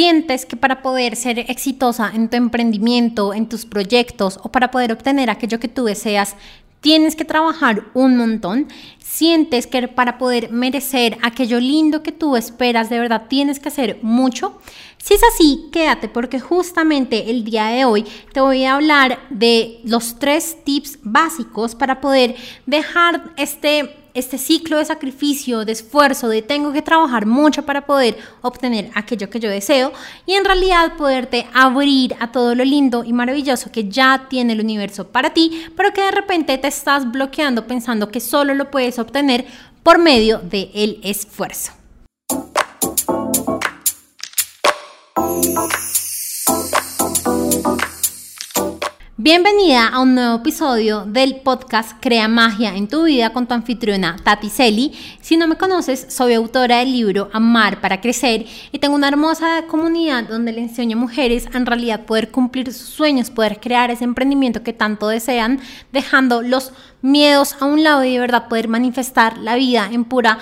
Sientes que para poder ser exitosa en tu emprendimiento, en tus proyectos o para poder obtener aquello que tú deseas, tienes que trabajar un montón. Sientes que para poder merecer aquello lindo que tú esperas, de verdad tienes que hacer mucho. Si es así, quédate porque justamente el día de hoy te voy a hablar de los tres tips básicos para poder dejar este este ciclo de sacrificio, de esfuerzo, de tengo que trabajar mucho para poder obtener aquello que yo deseo y en realidad poderte abrir a todo lo lindo y maravilloso que ya tiene el universo para ti, pero que de repente te estás bloqueando pensando que solo lo puedes obtener por medio del esfuerzo. Bienvenida a un nuevo episodio del podcast Crea Magia en tu vida con tu anfitriona Tati Celi. Si no me conoces, soy autora del libro Amar para Crecer y tengo una hermosa comunidad donde le enseño a mujeres a en realidad poder cumplir sus sueños, poder crear ese emprendimiento que tanto desean, dejando los miedos a un lado y de verdad poder manifestar la vida en pura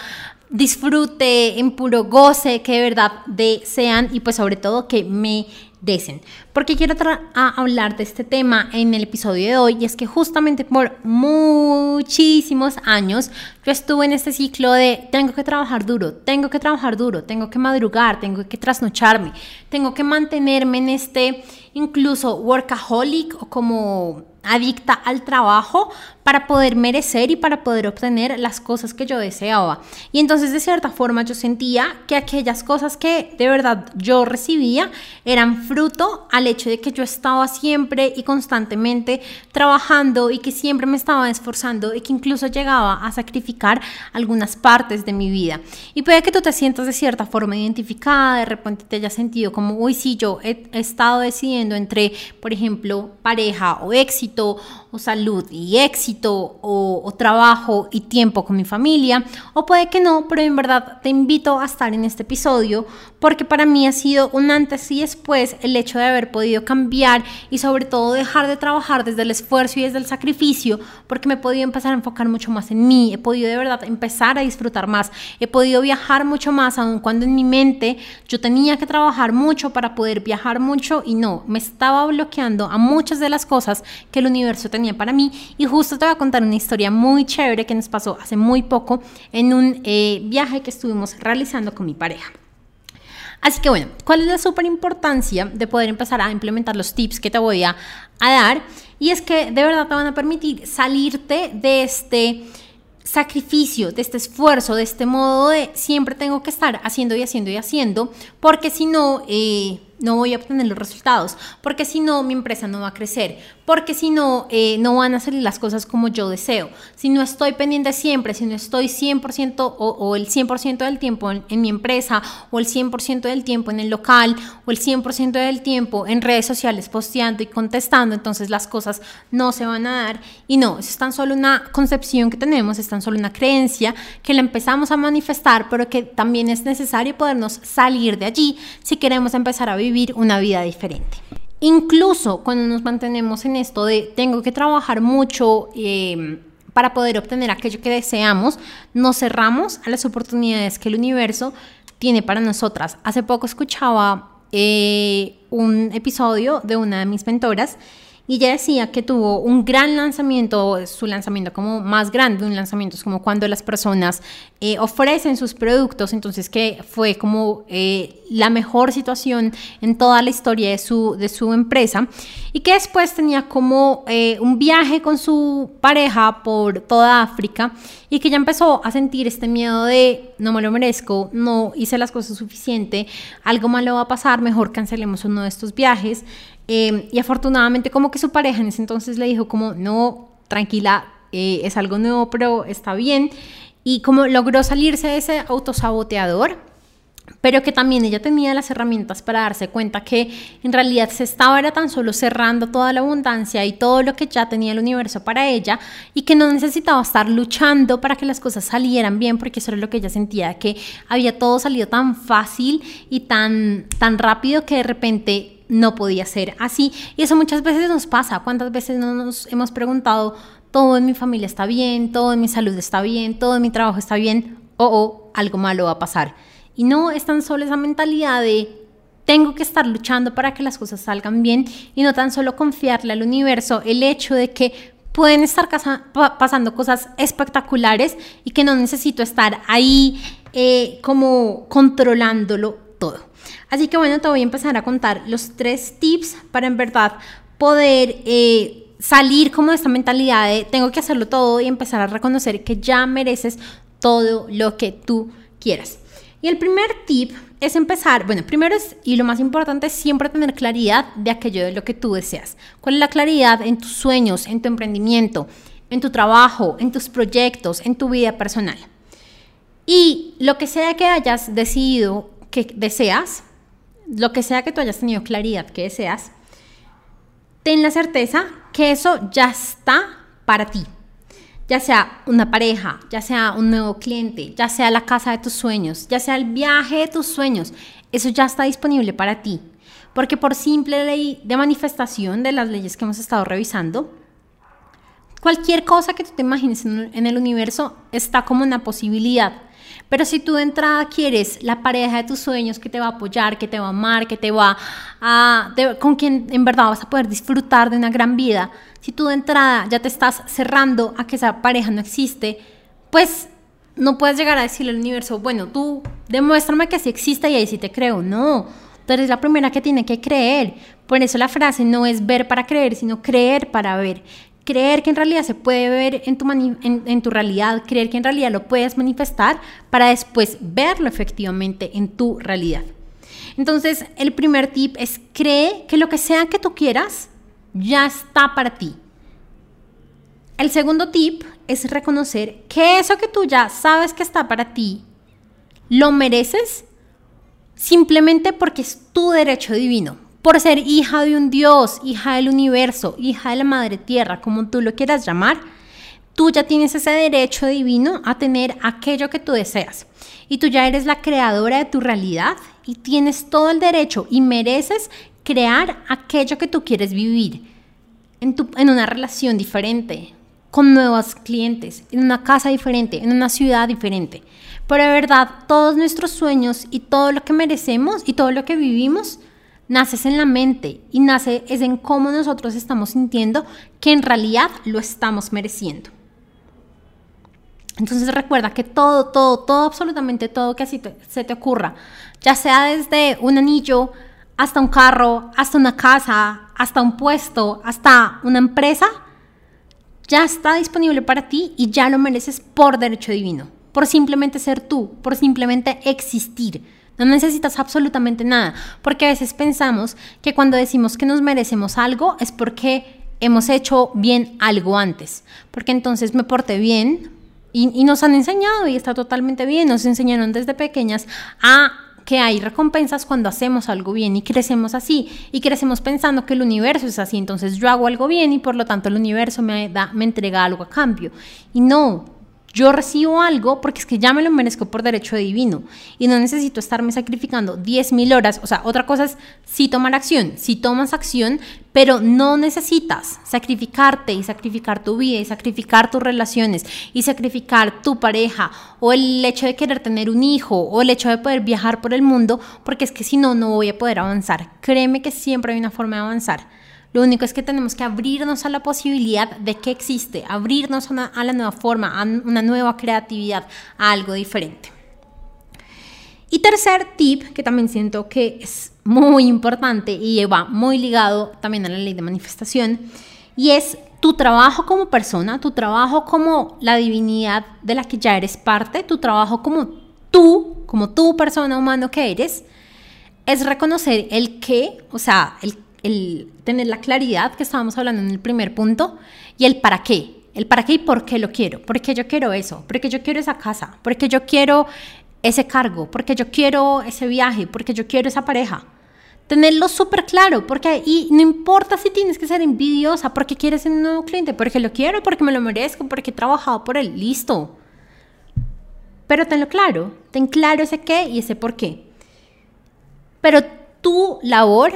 disfrute, en puro goce, que de verdad desean y pues sobre todo que me dicen. Porque quiero hablar de este tema en el episodio de hoy y es que justamente por muchísimos años yo estuve en este ciclo de tengo que trabajar duro, tengo que trabajar duro, tengo que madrugar, tengo que trasnocharme, tengo que mantenerme en este incluso workaholic o como adicta al trabajo para poder merecer y para poder obtener las cosas que yo deseaba. Y entonces de cierta forma yo sentía que aquellas cosas que de verdad yo recibía eran fruto al hecho de que yo estaba siempre y constantemente trabajando y que siempre me estaba esforzando y que incluso llegaba a sacrificar algunas partes de mi vida. Y puede que tú te sientas de cierta forma identificada, de repente te hayas sentido como, uy, sí, yo he, estado decidiendo entre, por ejemplo, pareja o éxito o salud y éxito o, trabajo y tiempo con mi familia o puede que no, pero en verdad te invito a estar en este episodio porque para mí ha sido un antes y después el hecho de haber podido cambiar y sobre todo dejar de trabajar desde el esfuerzo y desde el sacrificio porque me he podido empezar a enfocar mucho más en mí, he podido de verdad empezar a disfrutar más, he podido viajar mucho más aun cuando en mi mente yo tenía que trabajar mucho para poder viajar mucho y no, me estaba bloqueando a muchas de las cosas que el universo tenía para mí. Y justo te voy a contar una historia muy chévere que nos pasó hace muy poco en un eh, viaje que estuvimos realizando con mi pareja. Así que bueno, ¿cuál es la súper importancia de poder empezar a implementar los tips que te voy a, a dar? Y es que de verdad te van a permitir salirte de este sacrificio, de este esfuerzo, de este modo de siempre tengo que estar haciendo y haciendo y haciendo, porque si no, eh, no voy a obtener los resultados, porque si no, mi empresa no va a crecer, porque si no, eh, no van a salir las cosas como yo deseo. Si no estoy pendiente siempre, si no estoy 100% o, el 100% del tiempo en, mi empresa, o el 100% del tiempo en el local, o el 100% del tiempo en redes sociales posteando y contestando, entonces las cosas no se van a dar. Y no, es tan solo una concepción que tenemos, es tan solo una creencia que la empezamos a manifestar, pero que también es necesario podernos salir de allí si queremos empezar a vivir vivir una vida diferente. Incluso cuando nos mantenemos en esto de tengo que trabajar mucho em, para poder obtener aquello que deseamos, nos cerramos a las oportunidades que el universo tiene para nosotras. Hace poco escuchaba eh, un episodio de una de mis mentoras y ella decía que tuvo un gran lanzamiento, su lanzamiento como más grande, un lanzamiento es como cuando las personas eh, ofrecen sus productos, entonces que fue como eh, la mejor situación en toda la historia de su, de su empresa y que después tenía como eh, un viaje con su pareja por toda África y que ya empezó a sentir este miedo de no me lo merezco, no hice las cosas suficiente, algo malo va a pasar, mejor cancelemos uno de estos viajes. Em, y afortunadamente como que su pareja en ese entonces le dijo como, no, tranquila, eh, es algo nuevo, pero está bien. Y como logró salirse de ese autosaboteador, pero que también ella tenía las herramientas para darse cuenta que en realidad se estaba era tan solo cerrando toda la abundancia y todo lo que ya tenía el universo para ella y que no necesitaba estar luchando para que las cosas salieran bien porque eso era lo que ella sentía que había todo salido tan fácil y tan tan rápido que de repente no podía ser así. Y eso muchas veces nos pasa. ¿Cuántas veces no nos hemos preguntado, todo en mi familia está bien, todo en mi salud está bien, todo en mi trabajo está bien, o algo malo va a pasar? Y no es tan solo esa mentalidad de tengo que estar luchando para que las cosas salgan bien y no tan solo confiarle al universo el hecho de que pueden estar pasando cosas espectaculares y que no necesito estar ahí eh, como controlándolo todo. Así que bueno, te voy a empezar a contar los tres tips para en verdad poder eh, salir como de esta mentalidad de tengo que hacerlo todo y empezar a reconocer que ya mereces todo lo que tú quieras. Y el primer tip es empezar, bueno, primero es, y lo más importante es siempre tener claridad de aquello de lo que tú deseas. ¿Cuál es la claridad en tus sueños, en tu emprendimiento, en tu trabajo, en tus proyectos, en tu vida personal? Y lo que sea que hayas decidido deseas, lo que sea que tú hayas tenido claridad que deseas, ten la certeza que eso ya está para ti. Ya sea una pareja, ya sea un nuevo cliente, ya sea la casa de tus sueños, ya sea el viaje de tus sueños, eso ya está disponible para ti. Porque por simple ley de manifestación de las leyes que hemos estado revisando, cualquier cosa que tú te imagines en el universo está como una posibilidad. Pero si tú de entrada quieres la pareja de tus sueños que te va a apoyar, que te va a amar, que te va a... con quien en verdad vas a poder disfrutar de una gran vida, si tú de entrada ya te estás cerrando a que esa pareja no existe, pues no puedes llegar a decirle al universo, bueno, tú demuéstrame que sí existe y ahí sí te creo. No, tú eres la primera que tiene que creer. Por eso la frase no es ver para creer, sino creer para ver creer que en realidad se puede ver en tu, en, tu realidad, creer que en realidad lo puedes manifestar para después verlo efectivamente en tu realidad. Entonces, el primer tip es cree que lo que sea que tú quieras ya está para ti. El segundo tip es reconocer que eso que tú ya sabes que está para ti, lo mereces simplemente porque es tu derecho divino, por ser hija de un Dios, hija del universo, hija de la Madre Tierra, como tú lo quieras llamar, tú ya tienes ese derecho divino a tener aquello que tú deseas. Y tú ya eres la creadora de tu realidad y tienes todo el derecho y mereces crear aquello que tú quieres vivir en, una relación diferente, con nuevos clientes, en una casa diferente, en una ciudad diferente. Pero de verdad, todos nuestros sueños y todo lo que merecemos y todo lo que vivimos naces en la mente y nace es en cómo nosotros estamos sintiendo que en realidad lo estamos mereciendo. Entonces recuerda que todo, todo, todo, absolutamente todo que así se te ocurra, ya sea desde un anillo hasta un carro, hasta una casa, hasta un puesto, hasta una empresa, ya está disponible para ti y ya lo mereces por derecho divino, por simplemente ser tú, por simplemente existir. No necesitas absolutamente nada, porque a veces pensamos que cuando decimos que nos merecemos algo es porque hemos hecho bien algo antes, porque entonces me porté bien y, nos han enseñado y está totalmente bien, nos enseñaron desde pequeñas a que hay recompensas cuando hacemos algo bien y crecemos así y crecemos pensando que el universo es así, entonces yo hago algo bien y por lo tanto el universo me da me entrega algo a cambio. Y no, yo recibo algo porque es que ya me lo merezco por derecho divino y no necesito estarme sacrificando 10.000 horas. O sea, otra cosa es sí tomar acción, si tomas acción, pero no necesitas sacrificarte y sacrificar tu vida y sacrificar tus relaciones y sacrificar tu pareja o el hecho de querer tener un hijo o el hecho de poder viajar por el mundo porque es que si no, no voy a poder avanzar. Créeme que siempre hay una forma de avanzar. Lo único es que tenemos que abrirnos a la posibilidad de que existe, abrirnos a, la nueva forma, a una nueva creatividad, a algo diferente. Y tercer tip, que también siento que es muy importante y va muy ligado también a la ley de manifestación, y es tu trabajo como persona, tu trabajo como la divinidad de la que ya eres parte, tu trabajo como tú, como tú persona humano que eres, es reconocer el qué, o sea, el el tener la claridad que estábamos hablando en el primer punto y el para qué. El para qué y por qué lo quiero. Porque yo quiero eso. Porque yo quiero esa casa. Porque yo quiero ese cargo. Porque yo quiero ese viaje. Porque yo quiero esa pareja. Tenerlo súper claro. Porque y no importa si tienes que ser envidiosa. Porque quieres un nuevo cliente. Porque lo quiero. Porque me lo merezco. Porque he trabajado por él. Listo. Pero tenlo claro. Ten claro ese qué y ese por qué. Pero tu labor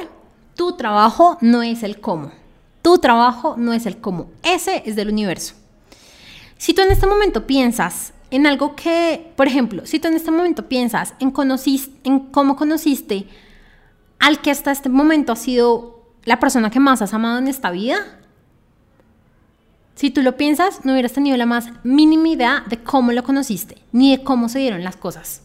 tu trabajo no es el cómo. Tu trabajo no es el cómo. Ese es del universo. Si tú en este momento piensas en algo que, por ejemplo, si tú en este momento piensas en, en cómo conociste al que hasta este momento ha sido la persona que más has amado en esta vida? Si tú lo piensas, no hubieras tenido la más mínima idea de cómo lo conociste, ni de cómo se dieron las cosas.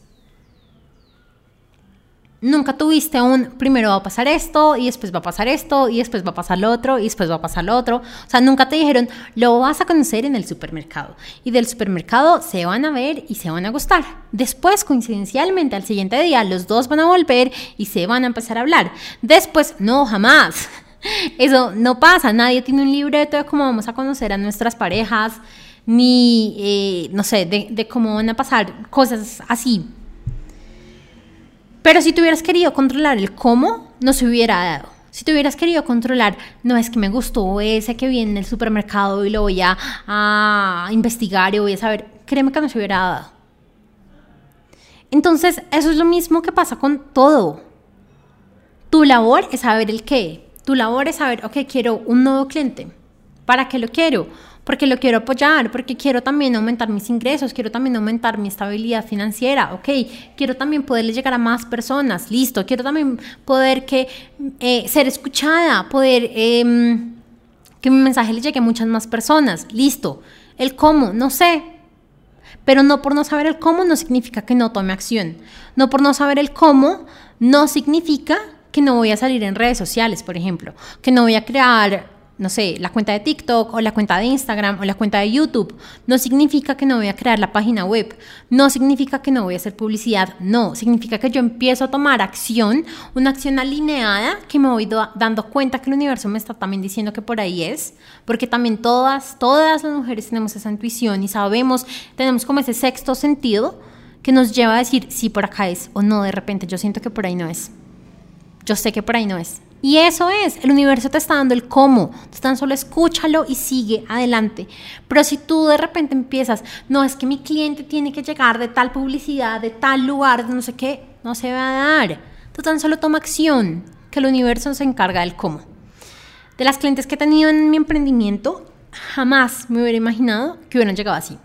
Nunca tuviste un primero va a pasar esto y después va a pasar esto y después va a pasar lo otro y después va a pasar lo otro. O sea, nunca te dijeron lo vas a conocer en el supermercado y del supermercado se van a ver y se van a gustar. Después, coincidencialmente, al siguiente día los dos van a volver y se van a empezar a hablar. Después, no, jamás. Eso no pasa. Nadie tiene un libreto de cómo vamos a conocer a nuestras parejas ni, eh, no sé, de, de cómo van a pasar cosas así pero si tú hubieras querido controlar el cómo, no se hubiera dado. Si tú hubieras querido controlar, no es que me gustó ese que viene en el supermercado y lo voy a, a investigar y voy a saber, créeme que no se hubiera dado. Entonces, eso es lo mismo que pasa con todo. Tu labor es saber el qué. Tu labor es saber, ok, quiero un nuevo cliente. ¿Para qué lo quiero? Porque lo quiero apoyar, porque quiero también aumentar mis ingresos, quiero también aumentar mi estabilidad financiera, ok, quiero también poderle llegar a más personas, listo, quiero también poder que, eh, ser escuchada, poder em, que mi mensaje le llegue a muchas más personas, listo, el cómo, no sé, pero no por no saber el cómo no significa que no tome acción, no por no saber el cómo no significa que no voy a salir en redes sociales, por ejemplo, que no voy a crear no sé, la cuenta de TikTok o la cuenta de Instagram o la cuenta de YouTube. No significa que no voy a crear la página web. No significa que no voy a hacer publicidad. No, significa que yo empiezo a tomar acción, una acción alineada que me voy dando cuenta que el universo me está también diciendo que por ahí es. Porque también todas, todas las mujeres tenemos esa intuición y sabemos, tenemos como ese sexto sentido que nos lleva a decir si por acá es o no de repente. Yo siento que por ahí no es. Yo sé que por ahí no es. Y eso es, el universo te está dando el cómo, tan solo escúchalo y sigue adelante. Pero si tú de repente empiezas, no es que mi cliente tiene que llegar de tal publicidad, de tal lugar, de no sé qué, no se va a dar. Tú tan solo toma acción, que el universo se encarga del cómo. De las clientes que he tenido en mi emprendimiento, jamás me hubiera imaginado que hubieran llegado así.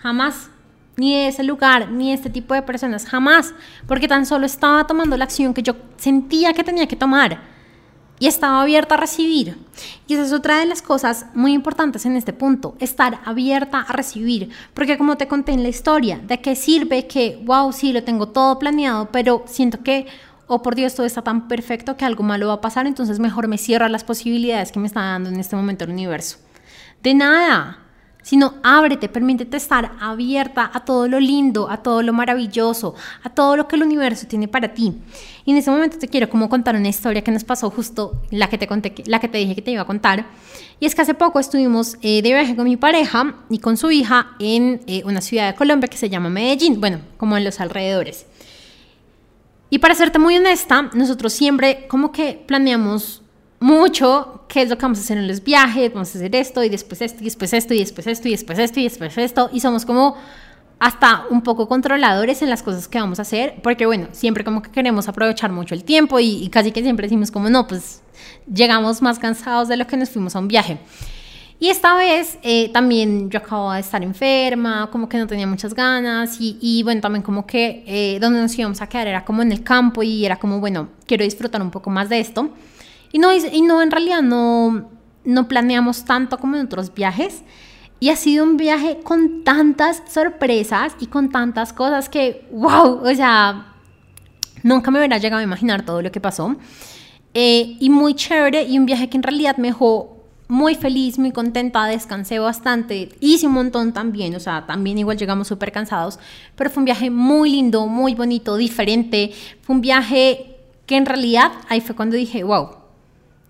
Jamás ni ese lugar, ni de este tipo de personas, jamás, porque tan solo estaba tomando la acción que yo sentía que tenía que tomar y estaba abierta a recibir. Y esa es otra de las cosas muy importantes en este punto, estar abierta a recibir, porque como te conté en la historia, ¿de qué sirve que, wow, sí, lo tengo todo planeado, pero siento que, oh por Dios, todo está tan perfecto que algo malo va a pasar, entonces mejor me cierro a las posibilidades que me está dando en este momento el universo? De nada sino ábrete, permítete estar abierta a todo lo lindo, a todo lo maravilloso, a todo lo que el universo tiene para ti. Y en ese momento te quiero como contar una historia que nos pasó justo la que te conté, la que te dije que te iba a contar. Y es que hace poco estuvimos eh, de viaje con mi pareja y con su hija en eh, una ciudad de Colombia que se llama Medellín, bueno, como en los alrededores. Y para serte muy honesta, nosotros siempre como que planeamos mucho qué es lo que vamos a hacer en los viajes, vamos a hacer esto y después esto y después esto y después esto y después esto y después esto y somos como hasta un poco controladores en las cosas que vamos a hacer, porque bueno, siempre como que queremos aprovechar mucho el tiempo y, casi que siempre decimos como no, pues llegamos más cansados de lo que nos fuimos a un viaje. Y esta vez eh, también yo acababa de estar enferma, como que no tenía muchas ganas y, bueno, también como que eh, donde nos íbamos a quedar era como en el campo y era como, bueno, quiero disfrutar un poco más de esto. Y no, y no en realidad no, no planeamos tanto como en otros viajes. Y ha sido un viaje con tantas sorpresas y con tantas cosas que, wow, o sea, nunca me hubiera llegado a imaginar todo lo que pasó. Eh, y muy chévere y un viaje que en realidad me dejó muy feliz, muy contenta, descansé bastante, hice un montón también, o sea, también igual llegamos súper cansados, pero fue un viaje muy lindo, muy bonito, diferente, fue un viaje que en realidad ahí fue cuando dije, wow,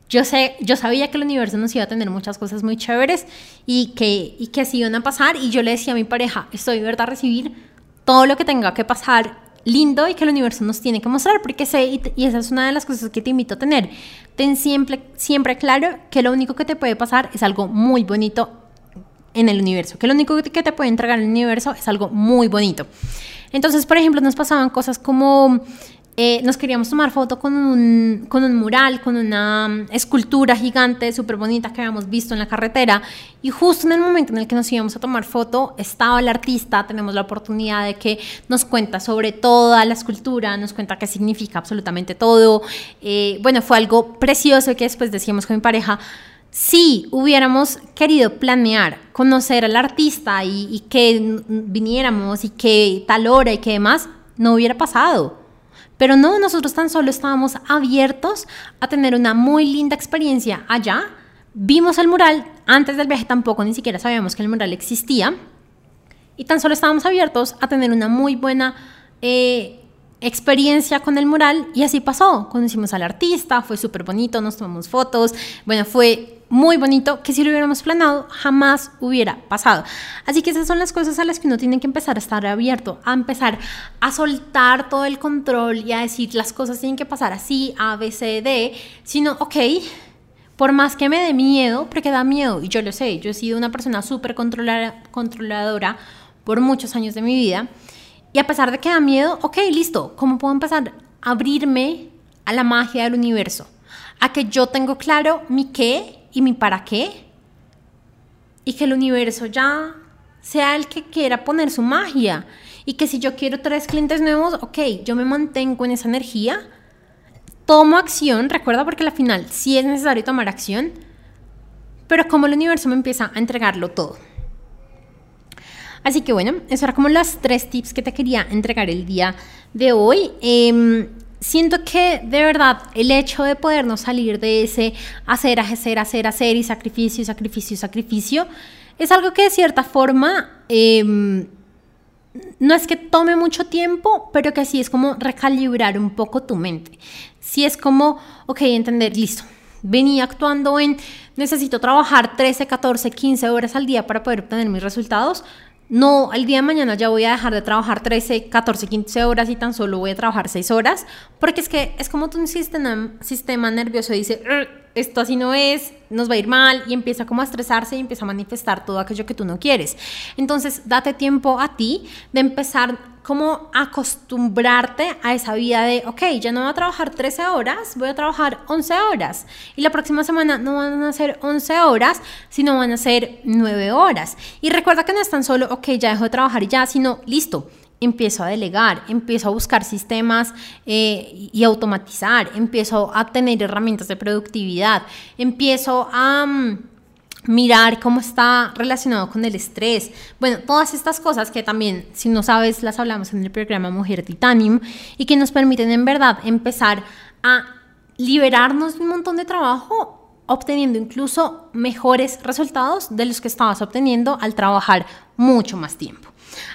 yo, sé, yo sabía que el universo nos iba a tener muchas cosas muy chéveres y que, y que así iban a pasar. Y yo le decía a mi pareja, estoy verdad a recibir todo lo que tenga que pasar lindo y que el universo nos tiene que mostrar, porque sé, y, esa es una de las cosas que te invito a tener. Ten siempre, siempre claro que lo único que te puede pasar es algo muy bonito en el universo, que lo único que te puede entregar el universo es algo muy bonito. Entonces, por ejemplo, nos pasaban cosas como eh, nos queríamos tomar foto con un, con un mural, con una mm, escultura gigante, súper bonita que habíamos visto en la carretera. Y justo en el momento en el que nos íbamos a tomar foto, estaba el artista, tenemos la oportunidad de que nos cuenta sobre toda la escultura, nos cuenta qué significa absolutamente todo. Eh, bueno, fue algo precioso que después decíamos con mi pareja, si hubiéramos querido planear conocer al artista y, y, que viniéramos y que tal hora y que demás, no hubiera pasado. Pero no, nosotros tan solo estábamos abiertos a tener una muy linda experiencia allá. Vimos el mural, antes del viaje tampoco ni siquiera sabíamos que el mural existía. Y tan solo estábamos abiertos a tener una muy buena eh, experiencia con el mural y así pasó. Conocimos al artista, fue súper bonito, nos tomamos fotos, bueno, fue muy bonito que si lo hubiéramos planeado jamás hubiera pasado. Así que esas son las cosas a las que uno tiene que empezar a estar abierto, a empezar a soltar todo el control y a decir las cosas tienen que pasar así, A, B, C, D, sino, ok, por más que me dé miedo, porque da miedo, y yo lo sé, yo he sido una persona súper controladora por muchos años de mi vida, y a pesar de que da miedo, ok, listo, ¿cómo puedo empezar a abrirme a la magia del universo? A que yo tengo claro mi qué y mi para qué. Y que el universo ya sea el que quiera poner su magia. Y que si yo quiero tres clientes nuevos, ok, yo me mantengo en esa energía. Tomo acción, recuerda porque al final sí es necesario tomar acción. Pero como el universo me empieza a entregarlo todo. Así que bueno, eso era como los tres tips que te quería entregar el día de hoy. Eh, siento que de verdad el hecho de podernos salir de ese hacer, hacer, hacer, hacer y sacrificio, sacrificio, sacrificio, es algo que de cierta forma em, no es que tome mucho tiempo, pero que sí es como recalibrar un poco tu mente. Sí es como, ok, entender, listo. Venía actuando en necesito trabajar 13, 14, 15 horas al día para poder obtener mis resultados no, el día de mañana ya voy a dejar de trabajar 13, 14, 15 horas y tan solo voy a trabajar 6 horas, porque es que es como tu sistema, sistema nervioso dice, esto así no es, nos va a ir mal y empieza como a estresarse y empieza a manifestar todo aquello que tú no quieres. Entonces, date tiempo a ti de empezar como acostumbrarte a esa vida de, ok, ya no voy a trabajar 13 horas, voy a trabajar 11 horas. Y la próxima semana no van a ser 11 horas, sino van a ser 9 horas. Y recuerda que no es tan solo, ok, ya dejo de trabajar y ya, sino, listo, empiezo a delegar, empiezo a buscar sistemas eh, y automatizar, empiezo a tener herramientas de productividad, empiezo a... Mm, mirar cómo está relacionado con el estrés. Bueno, todas estas cosas que también, si no sabes, las hablamos en el programa Mujer Titanium y que nos permiten en verdad empezar a liberarnos de un montón de trabajo obteniendo incluso mejores resultados de los que estabas obteniendo al trabajar mucho más tiempo.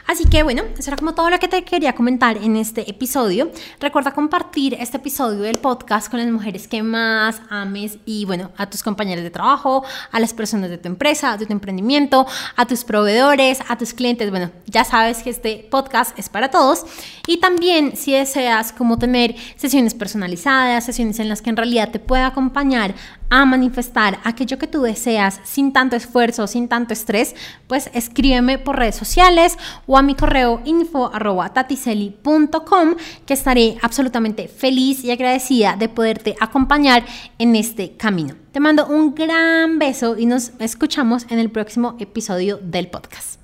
Así que bueno, eso era como todo lo que te quería comentar en este episodio. Recuerda compartir este episodio del podcast con las mujeres que más ames y bueno, a tus compañeros de trabajo, a las personas de tu empresa, de tu emprendimiento, a tus proveedores, a tus clientes. Bueno, ya sabes que este podcast es para todos. Y también si deseas como tener sesiones personalizadas, sesiones en las que en realidad te pueda acompañar a manifestar aquello que tú deseas sin tanto esfuerzo, sin tanto estrés, pues escríbeme por redes sociales o a mi correo info que estaré absolutamente feliz y agradecida de poderte acompañar en este camino. Te mando un gran beso y nos escuchamos en el próximo episodio del podcast.